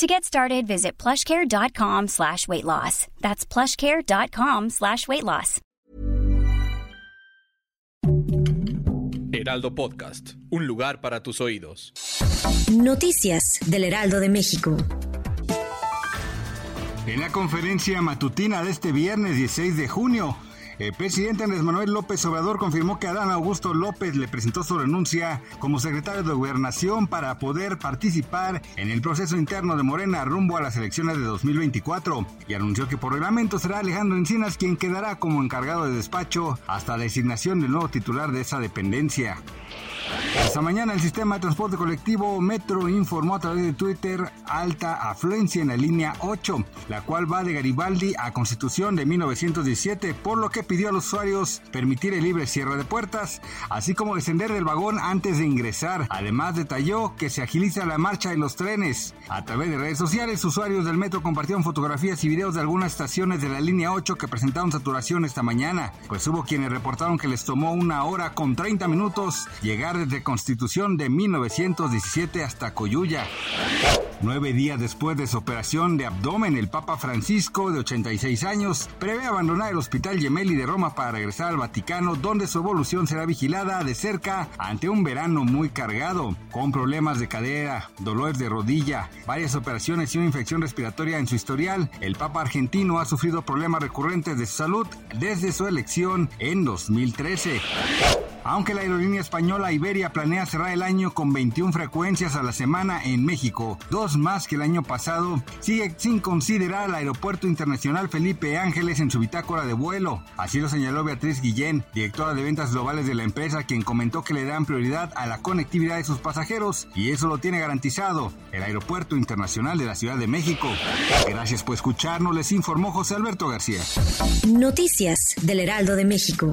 To get started, visit plushcare.com slash weight loss. That's plushcare.com slash weight loss. Heraldo Podcast, un lugar para tus oídos. Noticias del Heraldo de México. En la conferencia matutina de este viernes 16 de junio, el presidente Andrés Manuel López Obrador confirmó que Adán Augusto López le presentó su renuncia como secretario de Gobernación para poder participar en el proceso interno de Morena rumbo a las elecciones de 2024 y anunció que por reglamento será Alejandro Encinas quien quedará como encargado de despacho hasta la designación del nuevo titular de esa dependencia. Esta mañana el sistema de transporte colectivo Metro informó a través de Twitter alta afluencia en la línea 8, la cual va de Garibaldi a Constitución de 1917, por lo que pidió a los usuarios permitir el libre cierre de puertas, así como descender del vagón antes de ingresar. Además detalló que se agiliza la marcha de los trenes. A través de redes sociales, usuarios del metro compartieron fotografías y videos de algunas estaciones de la línea 8 que presentaron saturación esta mañana, pues hubo quienes reportaron que les tomó una hora con 30 minutos llegar desde Constitución de 1917 hasta Coyuya. Nueve días después de su operación de abdomen, el Papa Francisco, de 86 años, prevé abandonar el Hospital Gemelli de Roma para regresar al Vaticano, donde su evolución será vigilada de cerca ante un verano muy cargado, con problemas de cadera, dolores de rodilla, varias operaciones y una infección respiratoria en su historial. El Papa argentino ha sufrido problemas recurrentes de salud desde su elección en 2013. Aunque la aerolínea española Iberia planea cerrar el año con 21 frecuencias a la semana en México, dos más que el año pasado, sigue sin considerar al Aeropuerto Internacional Felipe Ángeles en su bitácora de vuelo. Así lo señaló Beatriz Guillén, directora de ventas globales de la empresa, quien comentó que le dan prioridad a la conectividad de sus pasajeros y eso lo tiene garantizado el Aeropuerto Internacional de la Ciudad de México. Gracias por escucharnos, les informó José Alberto García. Noticias del Heraldo de México.